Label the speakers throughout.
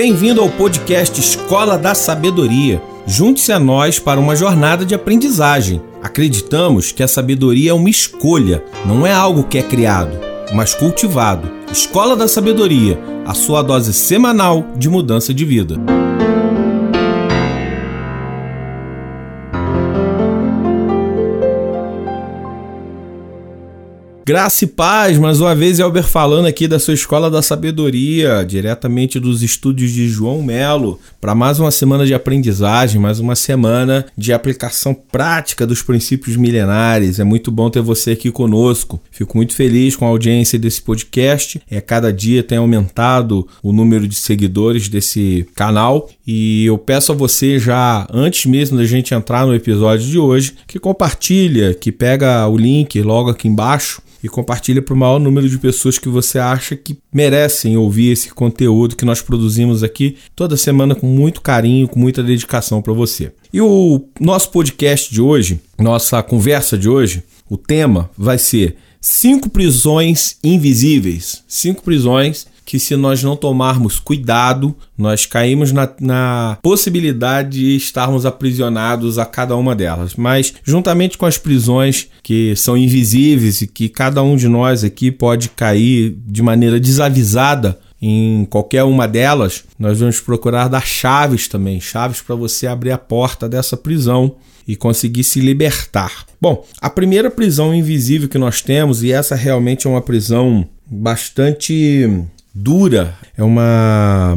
Speaker 1: Bem-vindo ao podcast Escola da Sabedoria. Junte-se a nós para uma jornada de aprendizagem. Acreditamos que a sabedoria é uma escolha, não é algo que é criado, mas cultivado. Escola da Sabedoria, a sua dose semanal de mudança de vida. Graça e paz, mais uma vez Elber falando aqui da sua Escola da Sabedoria, diretamente dos estúdios de João Melo, para mais uma semana de aprendizagem, mais uma semana de aplicação prática dos princípios milenares. É muito bom ter você aqui conosco. Fico muito feliz com a audiência desse podcast. É cada dia tem aumentado o número de seguidores desse canal e eu peço a você já antes mesmo da gente entrar no episódio de hoje que compartilha, que pega o link logo aqui embaixo e compartilha para o maior número de pessoas que você acha que merecem ouvir esse conteúdo que nós produzimos aqui toda semana com muito carinho, com muita dedicação para você. E o nosso podcast de hoje, nossa conversa de hoje, o tema vai ser cinco prisões invisíveis. Cinco prisões que se nós não tomarmos cuidado, nós caímos na, na, possibilidade de estarmos aprisionados a cada uma delas. Mas, juntamente com as prisões que são invisíveis e que cada um de nós aqui pode cair de maneira desavisada em qualquer uma delas, nós vamos procurar dar chaves também chaves para você abrir a porta dessa prisão e conseguir se libertar. Bom, a primeira prisão invisível que nós temos, e essa realmente é uma prisão bastante dura, é uma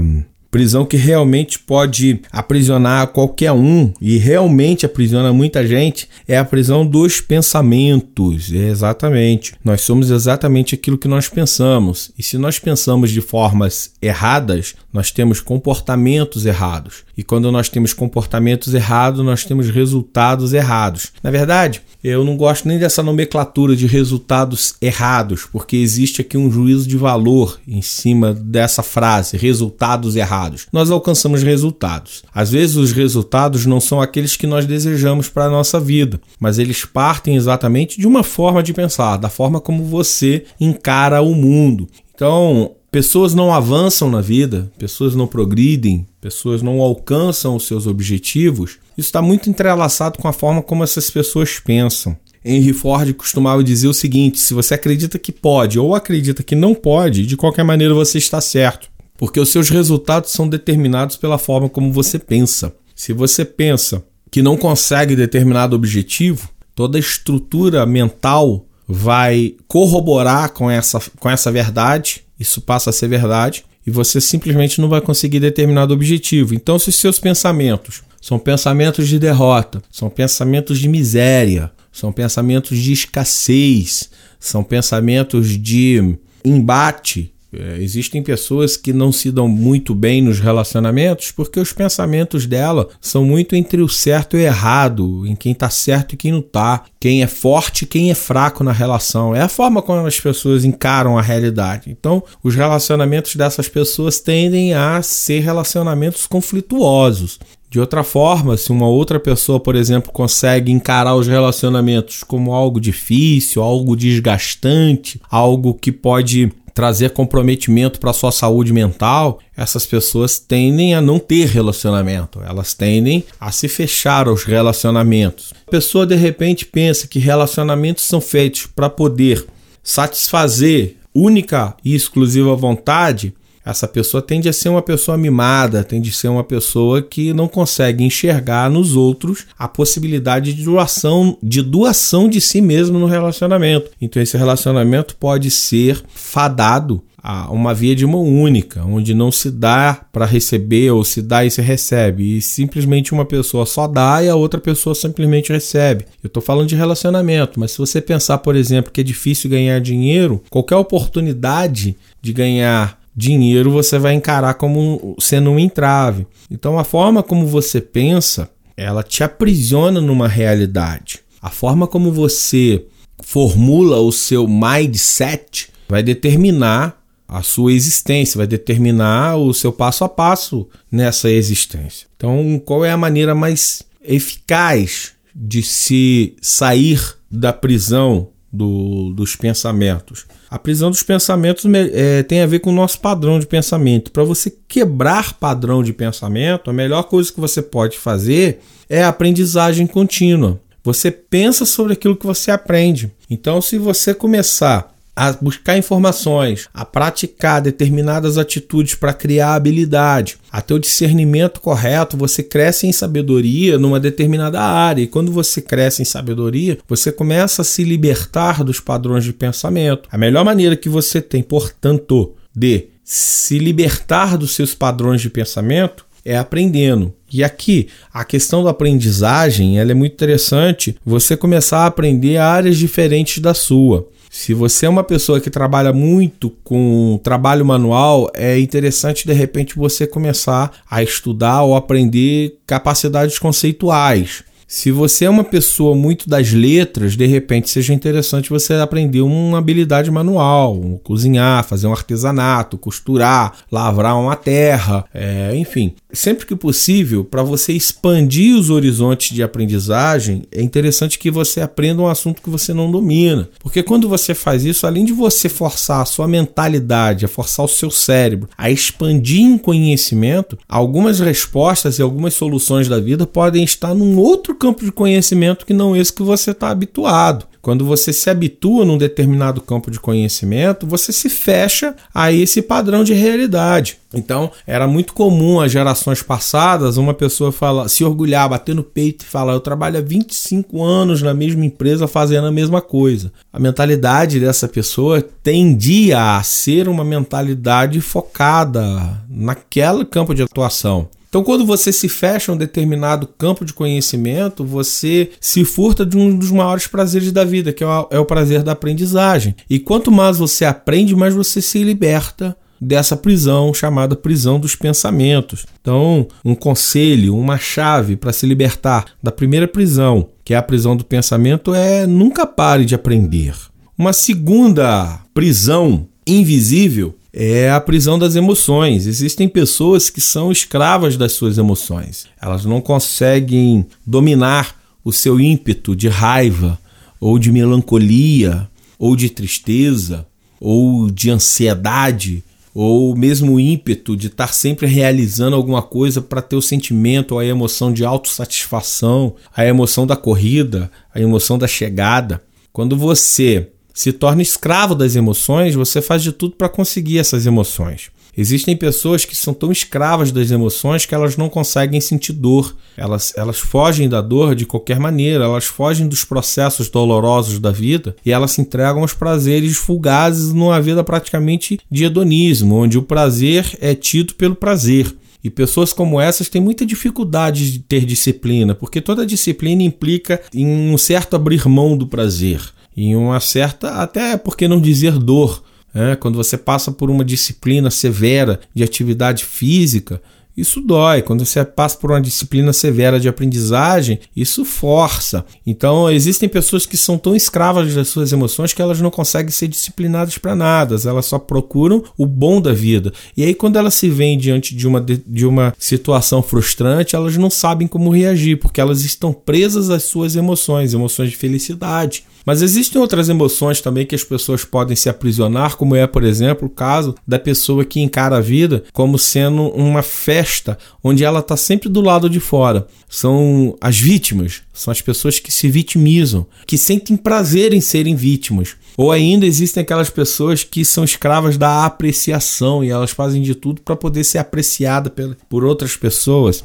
Speaker 1: prisão que realmente pode aprisionar qualquer um e realmente aprisiona muita gente é a prisão dos pensamentos. É exatamente. Nós somos exatamente aquilo que nós pensamos. E se nós pensamos de formas erradas, nós temos comportamentos errados. E quando nós temos comportamentos errados, nós temos resultados errados. Na verdade, eu não gosto nem dessa nomenclatura de resultados errados, porque existe aqui um juízo de valor em cima dessa frase, resultados errados. Nós alcançamos resultados. Às vezes os resultados não são aqueles que nós desejamos para a nossa vida, mas eles partem exatamente de uma forma de pensar, da forma como você encara o mundo. Então, pessoas não avançam na vida, pessoas não progridem, pessoas não alcançam os seus objetivos isso está muito entrelaçado com a forma como essas pessoas pensam. Henry Ford costumava dizer o seguinte: se você acredita que pode ou acredita que não pode, de qualquer maneira você está certo, porque os seus resultados são determinados pela forma como você pensa. Se você pensa que não consegue determinado objetivo, toda a estrutura mental vai corroborar com essa, com essa verdade, isso passa a ser verdade, e você simplesmente não vai conseguir determinado objetivo. Então, se os seus pensamentos são pensamentos de derrota, são pensamentos de miséria, são pensamentos de escassez, são pensamentos de embate. É, existem pessoas que não se dão muito bem nos relacionamentos porque os pensamentos dela são muito entre o certo e o errado, em quem está certo e quem não está, quem é forte e quem é fraco na relação. É a forma como as pessoas encaram a realidade. Então, os relacionamentos dessas pessoas tendem a ser relacionamentos conflituosos. De outra forma, se uma outra pessoa, por exemplo, consegue encarar os relacionamentos como algo difícil, algo desgastante, algo que pode trazer comprometimento para sua saúde mental, essas pessoas tendem a não ter relacionamento, elas tendem a se fechar aos relacionamentos. A pessoa de repente pensa que relacionamentos são feitos para poder satisfazer única e exclusiva vontade essa pessoa tende a ser uma pessoa mimada, tende a ser uma pessoa que não consegue enxergar nos outros a possibilidade de doação, de doação de si mesmo no relacionamento. Então esse relacionamento pode ser fadado a uma via de mão única, onde não se dá para receber ou se dá e se recebe, e simplesmente uma pessoa só dá e a outra pessoa simplesmente recebe. Eu estou falando de relacionamento, mas se você pensar, por exemplo, que é difícil ganhar dinheiro, qualquer oportunidade de ganhar dinheiro você vai encarar como sendo um entrave. Então a forma como você pensa, ela te aprisiona numa realidade. A forma como você formula o seu mindset vai determinar a sua existência, vai determinar o seu passo a passo nessa existência. Então, qual é a maneira mais eficaz de se sair da prisão do, dos pensamentos. A prisão dos pensamentos é, tem a ver com o nosso padrão de pensamento. Para você quebrar padrão de pensamento, a melhor coisa que você pode fazer é a aprendizagem contínua. Você pensa sobre aquilo que você aprende. Então, se você começar a buscar informações, a praticar determinadas atitudes para criar habilidade, a ter o discernimento correto, você cresce em sabedoria numa determinada área. E quando você cresce em sabedoria, você começa a se libertar dos padrões de pensamento. A melhor maneira que você tem, portanto, de se libertar dos seus padrões de pensamento é aprendendo. E aqui, a questão da aprendizagem, ela é muito interessante, você começar a aprender áreas diferentes da sua. Se você é uma pessoa que trabalha muito com trabalho manual, é interessante de repente você começar a estudar ou aprender capacidades conceituais. Se você é uma pessoa muito das letras, de repente seja interessante você aprender uma habilidade manual, um cozinhar, fazer um artesanato, costurar, lavrar uma terra, é, enfim. Sempre que possível, para você expandir os horizontes de aprendizagem, é interessante que você aprenda um assunto que você não domina. Porque quando você faz isso, além de você forçar a sua mentalidade, a forçar o seu cérebro a expandir em conhecimento, algumas respostas e algumas soluções da vida podem estar num outro campo de conhecimento que não esse que você está habituado. Quando você se habitua num determinado campo de conhecimento, você se fecha a esse padrão de realidade. Então, era muito comum às gerações passadas uma pessoa falar, se orgulhar, bater no peito e falar: Eu trabalho há 25 anos na mesma empresa fazendo a mesma coisa. A mentalidade dessa pessoa tendia a ser uma mentalidade focada naquele campo de atuação. Então, quando você se fecha em um determinado campo de conhecimento, você se furta de um dos maiores prazeres da vida, que é é o prazer da aprendizagem. E quanto mais você aprende, mais você se liberta dessa prisão chamada prisão dos pensamentos. Então, um conselho, uma chave para se libertar da primeira prisão, que é a prisão do pensamento, é nunca pare de aprender. Uma segunda prisão invisível é a prisão das emoções. Existem pessoas que são escravas das suas emoções. Elas não conseguem dominar o seu ímpeto de raiva, ou de melancolia, ou de tristeza, ou de ansiedade, ou mesmo o ímpeto de estar sempre realizando alguma coisa para ter o sentimento, a emoção de autossatisfação, a emoção da corrida, a emoção da chegada. Quando você se torna escravo das emoções, você faz de tudo para conseguir essas emoções. Existem pessoas que são tão escravas das emoções que elas não conseguem sentir dor. Elas, elas fogem da dor de qualquer maneira, elas fogem dos processos dolorosos da vida e elas se entregam aos prazeres fugazes numa vida praticamente de hedonismo, onde o prazer é tido pelo prazer. E pessoas como essas têm muita dificuldade de ter disciplina, porque toda disciplina implica em um certo abrir mão do prazer em uma certa, até porque não dizer dor. Né? Quando você passa por uma disciplina severa de atividade física, isso dói. Quando você passa por uma disciplina severa de aprendizagem, isso força. Então, existem pessoas que são tão escravas das suas emoções que elas não conseguem ser disciplinadas para nada, elas só procuram o bom da vida. E aí, quando elas se veem diante de uma, de uma situação frustrante, elas não sabem como reagir, porque elas estão presas às suas emoções, emoções de felicidade. Mas existem outras emoções também que as pessoas podem se aprisionar, como é, por exemplo, o caso da pessoa que encara a vida como sendo uma festa onde ela está sempre do lado de fora. São as vítimas, são as pessoas que se vitimizam, que sentem prazer em serem vítimas. Ou ainda existem aquelas pessoas que são escravas da apreciação e elas fazem de tudo para poder ser apreciada por outras pessoas.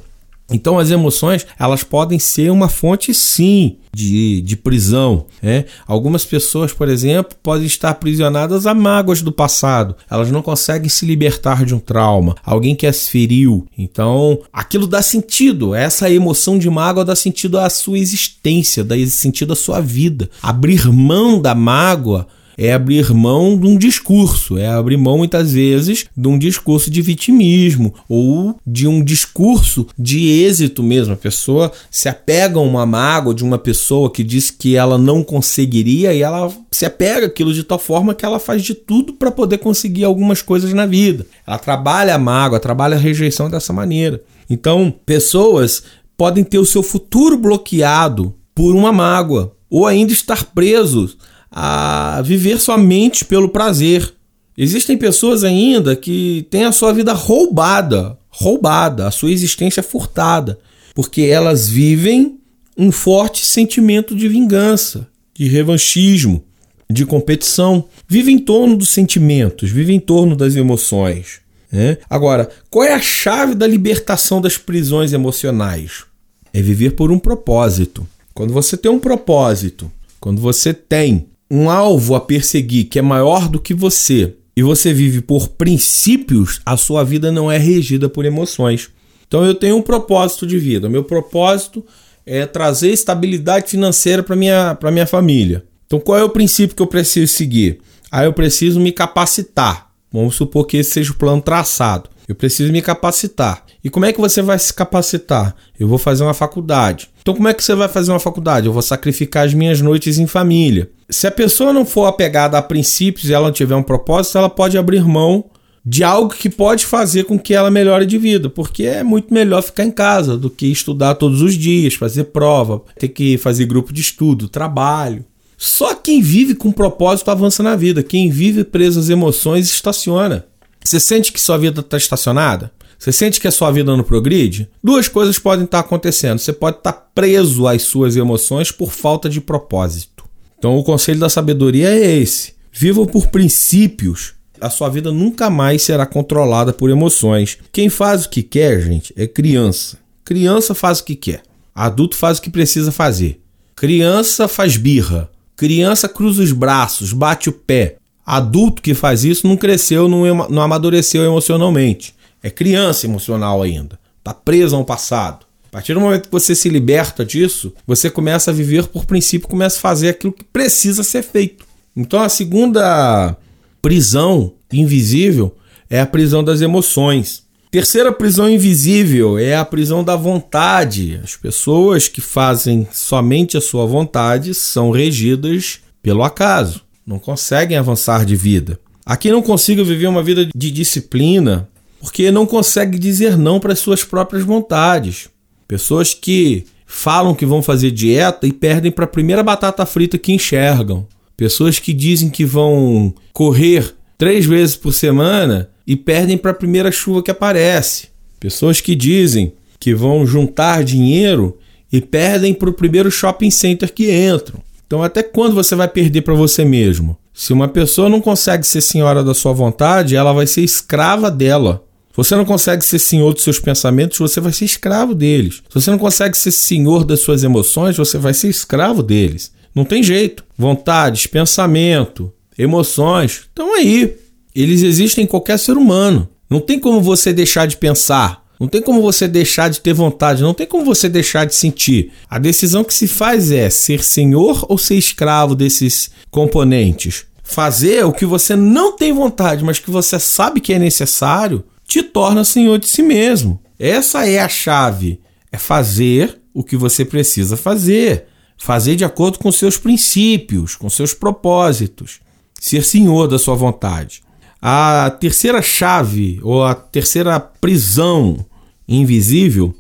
Speaker 1: Então as emoções elas podem ser uma fonte sim de, de prisão. Né? Algumas pessoas, por exemplo, podem estar aprisionadas a mágoas do passado. Elas não conseguem se libertar de um trauma, alguém que as feriu. Então aquilo dá sentido. Essa emoção de mágoa dá sentido à sua existência, dá sentido à sua vida. Abrir mão da mágoa é abrir mão de um discurso, é abrir mão muitas vezes de um discurso de vitimismo ou de um discurso de êxito mesmo. A pessoa se apega a uma mágoa de uma pessoa que disse que ela não conseguiria e ela se apega aquilo de tal forma que ela faz de tudo para poder conseguir algumas coisas na vida. Ela trabalha a mágoa, trabalha a rejeição dessa maneira. Então, pessoas podem ter o seu futuro bloqueado por uma mágoa ou ainda estar presos a viver somente pelo prazer. Existem pessoas ainda que têm a sua vida roubada, roubada, a sua existência furtada, porque elas vivem um forte sentimento de vingança, de revanchismo, de competição. Vive em torno dos sentimentos, vive em torno das emoções. Né? Agora, qual é a chave da libertação das prisões emocionais? É viver por um propósito. Quando você tem um propósito, quando você tem um alvo a perseguir que é maior do que você e você vive por princípios, a sua vida não é regida por emoções. Então eu tenho um propósito de vida. Meu propósito é trazer estabilidade financeira para minha para minha família. Então qual é o princípio que eu preciso seguir? Aí ah, eu preciso me capacitar. Vamos supor que esse seja o plano traçado. Eu preciso me capacitar. E como é que você vai se capacitar? Eu vou fazer uma faculdade. Então, como é que você vai fazer uma faculdade? Eu vou sacrificar as minhas noites em família. Se a pessoa não for apegada a princípios e ela não tiver um propósito, ela pode abrir mão de algo que pode fazer com que ela melhore de vida, porque é muito melhor ficar em casa do que estudar todos os dias, fazer prova, ter que fazer grupo de estudo, trabalho. Só quem vive com propósito avança na vida. Quem vive preso às emoções estaciona. Você sente que sua vida está estacionada? Você sente que a sua vida não progride? Duas coisas podem estar acontecendo. Você pode estar preso às suas emoções por falta de propósito. Então, o conselho da sabedoria é esse: viva por princípios. A sua vida nunca mais será controlada por emoções. Quem faz o que quer, gente, é criança. Criança faz o que quer. Adulto faz o que precisa fazer. Criança faz birra. Criança cruza os braços, bate o pé. Adulto que faz isso não cresceu, não, não amadureceu emocionalmente. É criança emocional ainda. Está preso ao passado. A partir do momento que você se liberta disso, você começa a viver por princípio, começa a fazer aquilo que precisa ser feito. Então a segunda prisão invisível é a prisão das emoções. Terceira prisão invisível é a prisão da vontade. As pessoas que fazem somente a sua vontade são regidas pelo acaso não conseguem avançar de vida. Aqui não consigo viver uma vida de disciplina porque não consegue dizer não para as suas próprias vontades. Pessoas que falam que vão fazer dieta e perdem para a primeira batata frita que enxergam. Pessoas que dizem que vão correr três vezes por semana e perdem para a primeira chuva que aparece. Pessoas que dizem que vão juntar dinheiro e perdem para o primeiro shopping center que entram. Então, até quando você vai perder para você mesmo? Se uma pessoa não consegue ser senhora da sua vontade, ela vai ser escrava dela. Se você não consegue ser senhor dos seus pensamentos, você vai ser escravo deles. Se você não consegue ser senhor das suas emoções, você vai ser escravo deles. Não tem jeito. Vontades, pensamento, emoções estão aí. Eles existem em qualquer ser humano. Não tem como você deixar de pensar. Não tem como você deixar de ter vontade, não tem como você deixar de sentir. A decisão que se faz é ser senhor ou ser escravo desses componentes. Fazer o que você não tem vontade, mas que você sabe que é necessário, te torna senhor de si mesmo. Essa é a chave. É fazer o que você precisa fazer. Fazer de acordo com seus princípios, com seus propósitos. Ser senhor da sua vontade. A terceira chave, ou a terceira prisão invisível,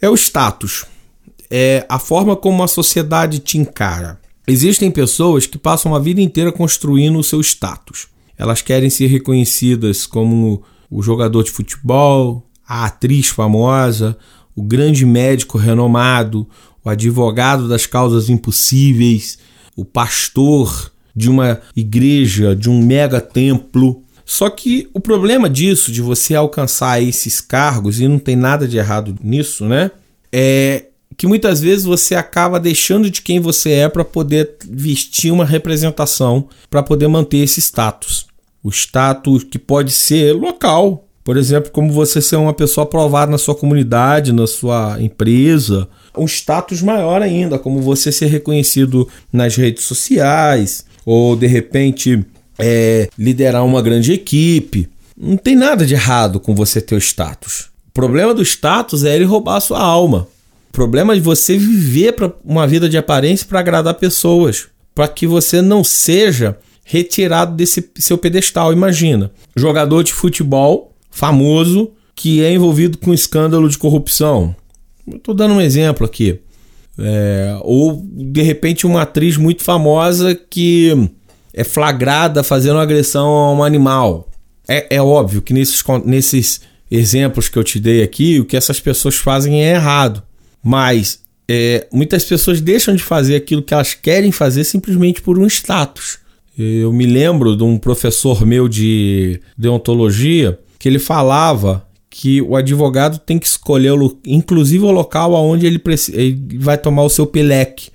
Speaker 1: é o status. É a forma como a sociedade te encara. Existem pessoas que passam a vida inteira construindo o seu status. Elas querem ser reconhecidas como o jogador de futebol, a atriz famosa, o grande médico renomado, o advogado das causas impossíveis, o pastor de uma igreja, de um mega templo. Só que o problema disso, de você alcançar esses cargos, e não tem nada de errado nisso, né? É que muitas vezes você acaba deixando de quem você é para poder vestir uma representação, para poder manter esse status. O status que pode ser local, por exemplo, como você ser uma pessoa aprovada na sua comunidade, na sua empresa. Um status maior ainda, como você ser reconhecido nas redes sociais, ou de repente é, liderar uma grande equipe. Não tem nada de errado com você ter o status. O problema do status é ele roubar a sua alma. O problema é você viver uma vida de aparência para agradar pessoas, para que você não seja retirado desse seu pedestal. Imagina, jogador de futebol famoso que é envolvido com escândalo de corrupção. Estou dando um exemplo aqui. É, ou de repente uma atriz muito famosa que é flagrada fazendo agressão a um animal. É, é óbvio que nesses, nesses exemplos que eu te dei aqui, o que essas pessoas fazem é errado. Mas é, muitas pessoas deixam de fazer aquilo que elas querem fazer simplesmente por um status. Eu me lembro de um professor meu de deontologia que ele falava que o advogado tem que escolher, inclusive, o local aonde ele, ele vai tomar o seu peleque,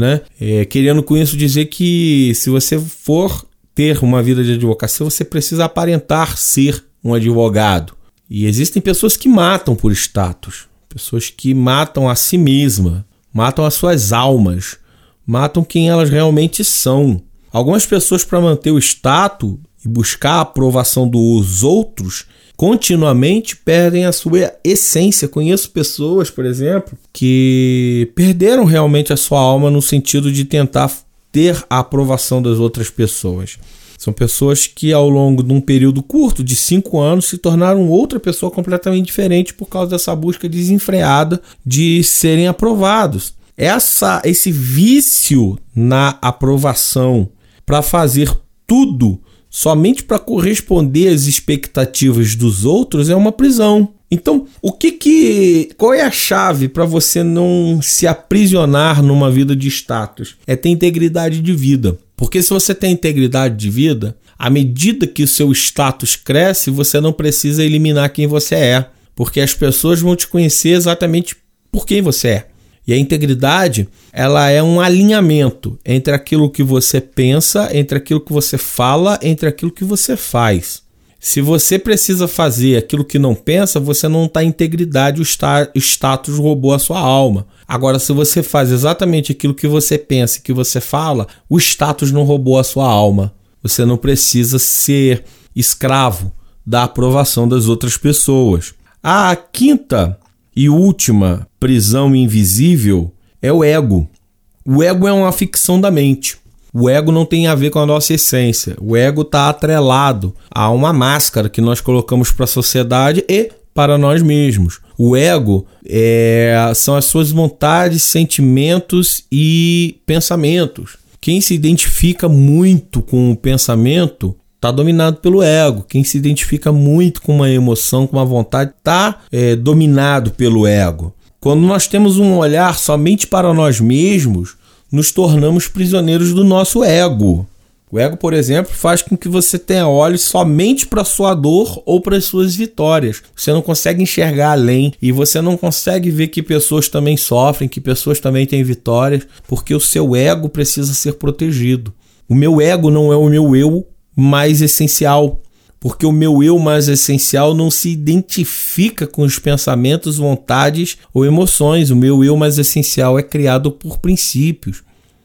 Speaker 1: né? É, querendo com isso dizer que se você for ter uma vida de advocacia, você precisa aparentar ser um advogado. E existem pessoas que matam por status, pessoas que matam a si mesma, matam as suas almas, matam quem elas realmente são. Algumas pessoas, para manter o status e buscar a aprovação dos outros, continuamente perdem a sua essência. Conheço pessoas, por exemplo, que perderam realmente a sua alma no sentido de tentar ter a aprovação das outras pessoas. São pessoas que, ao longo de um período curto, de cinco anos, se tornaram outra pessoa completamente diferente por causa dessa busca desenfreada de serem aprovados. Essa, esse vício na aprovação para fazer tudo somente para corresponder às expectativas dos outros é uma prisão. Então, o que que qual é a chave para você não se aprisionar numa vida de status? É ter integridade de vida. Porque se você tem integridade de vida, à medida que o seu status cresce, você não precisa eliminar quem você é, porque as pessoas vão te conhecer exatamente por quem você é. E a integridade, ela é um alinhamento entre aquilo que você pensa, entre aquilo que você fala, entre aquilo que você faz. Se você precisa fazer aquilo que não pensa, você não está em integridade, o, o status roubou a sua alma. Agora, se você faz exatamente aquilo que você pensa e que você fala, o status não roubou a sua alma. Você não precisa ser escravo da aprovação das outras pessoas. A quinta e última prisão invisível é o ego. O ego é uma ficção da mente. O ego não tem a ver com a nossa essência. O ego está atrelado a uma máscara que nós colocamos para a sociedade e para nós mesmos. O ego é, são as suas vontades, sentimentos e pensamentos. Quem se identifica muito com o pensamento está dominado pelo ego. Quem se identifica muito com uma emoção, com uma vontade, está é, dominado pelo ego. Quando nós temos um olhar somente para nós mesmos, nos tornamos prisioneiros do nosso ego. O ego, por exemplo, faz com que você tenha olhos somente para sua dor ou para as suas vitórias. Você não consegue enxergar além e você não consegue ver que pessoas também sofrem, que pessoas também têm vitórias, porque o seu ego precisa ser protegido. O meu ego não é o meu eu mais essencial, porque o meu eu mais essencial não se identifica com os pensamentos, vontades ou emoções. O meu eu mais essencial é criado por princípios.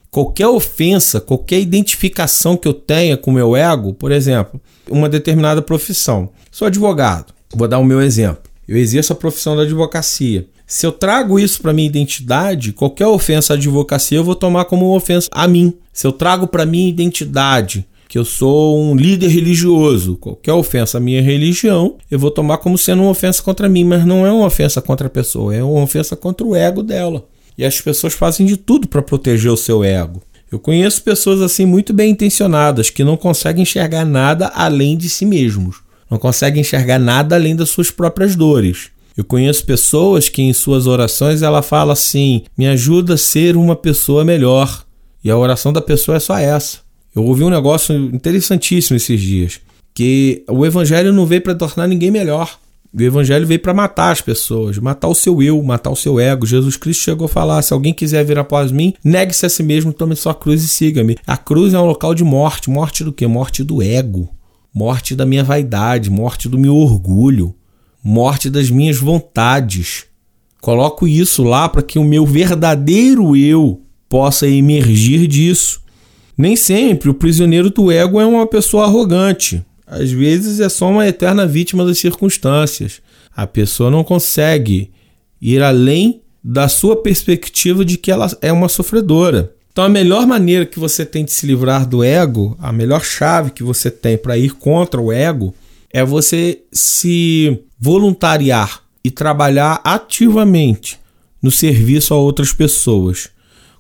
Speaker 1: Qualquer ofensa, qualquer identificação que eu tenha com o meu ego, por exemplo, uma determinada profissão. Sou advogado, vou dar o meu exemplo. Eu exerço a profissão da advocacia. Se eu trago isso para minha identidade, qualquer ofensa à advocacia eu vou tomar como uma ofensa a mim. Se eu trago para minha identidade que eu sou um líder religioso. Qualquer ofensa à minha religião, eu vou tomar como sendo uma ofensa contra mim, mas não é uma ofensa contra a pessoa, é uma ofensa contra o ego dela. E as pessoas fazem de tudo para proteger o seu ego. Eu conheço pessoas assim muito bem intencionadas que não conseguem enxergar nada além de si mesmos. Não conseguem enxergar nada além das suas próprias dores. Eu conheço pessoas que em suas orações ela fala assim: "Me ajuda a ser uma pessoa melhor". E a oração da pessoa é só essa. Eu ouvi um negócio interessantíssimo esses dias, que o evangelho não veio para tornar ninguém melhor. O evangelho veio para matar as pessoas, matar o seu eu, matar o seu ego. Jesus Cristo chegou a falar: se alguém quiser vir após mim, negue-se a si mesmo, tome sua cruz e siga-me. A cruz é um local de morte. Morte do quê? Morte do ego. Morte da minha vaidade, morte do meu orgulho, morte das minhas vontades. Coloco isso lá para que o meu verdadeiro eu possa emergir disso. Nem sempre o prisioneiro do ego é uma pessoa arrogante. Às vezes é só uma eterna vítima das circunstâncias. A pessoa não consegue ir além da sua perspectiva de que ela é uma sofredora. Então, a melhor maneira que você tem de se livrar do ego, a melhor chave que você tem para ir contra o ego, é você se voluntariar e trabalhar ativamente no serviço a outras pessoas.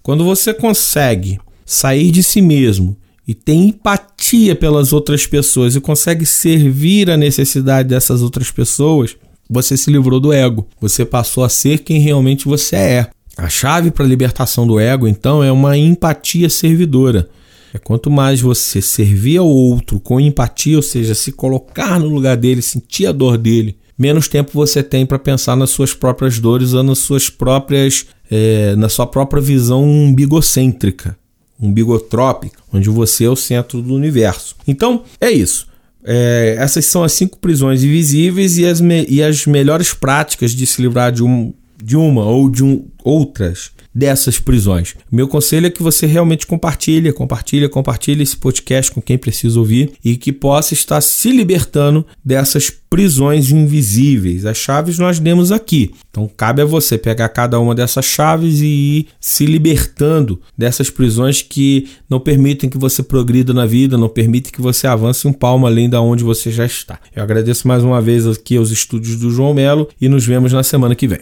Speaker 1: Quando você consegue sair de si mesmo e tem empatia pelas outras pessoas e consegue servir a necessidade dessas outras pessoas, você se livrou do ego. Você passou a ser quem realmente você é. A chave para a libertação do ego, então, é uma empatia servidora. É quanto mais você servir ao outro com empatia, ou seja, se colocar no lugar dele, sentir a dor dele, menos tempo você tem para pensar nas suas próprias dores ou nas suas próprias, é, na sua própria visão umbigocêntrica umbigotrópica, onde você é o centro do universo. Então, é isso. É, essas são as cinco prisões invisíveis e as, me, e as melhores práticas de se livrar de, um, de uma ou de um, outras dessas prisões. Meu conselho é que você realmente compartilhe, compartilhe, compartilhe esse podcast com quem precisa ouvir e que possa estar se libertando dessas prisões invisíveis. As chaves nós demos aqui. Então cabe a você pegar cada uma dessas chaves e ir se libertando dessas prisões que não permitem que você progrida na vida, não permitem que você avance um palmo além da onde você já está. Eu agradeço mais uma vez aqui aos estúdios do João Melo e nos vemos na semana que vem.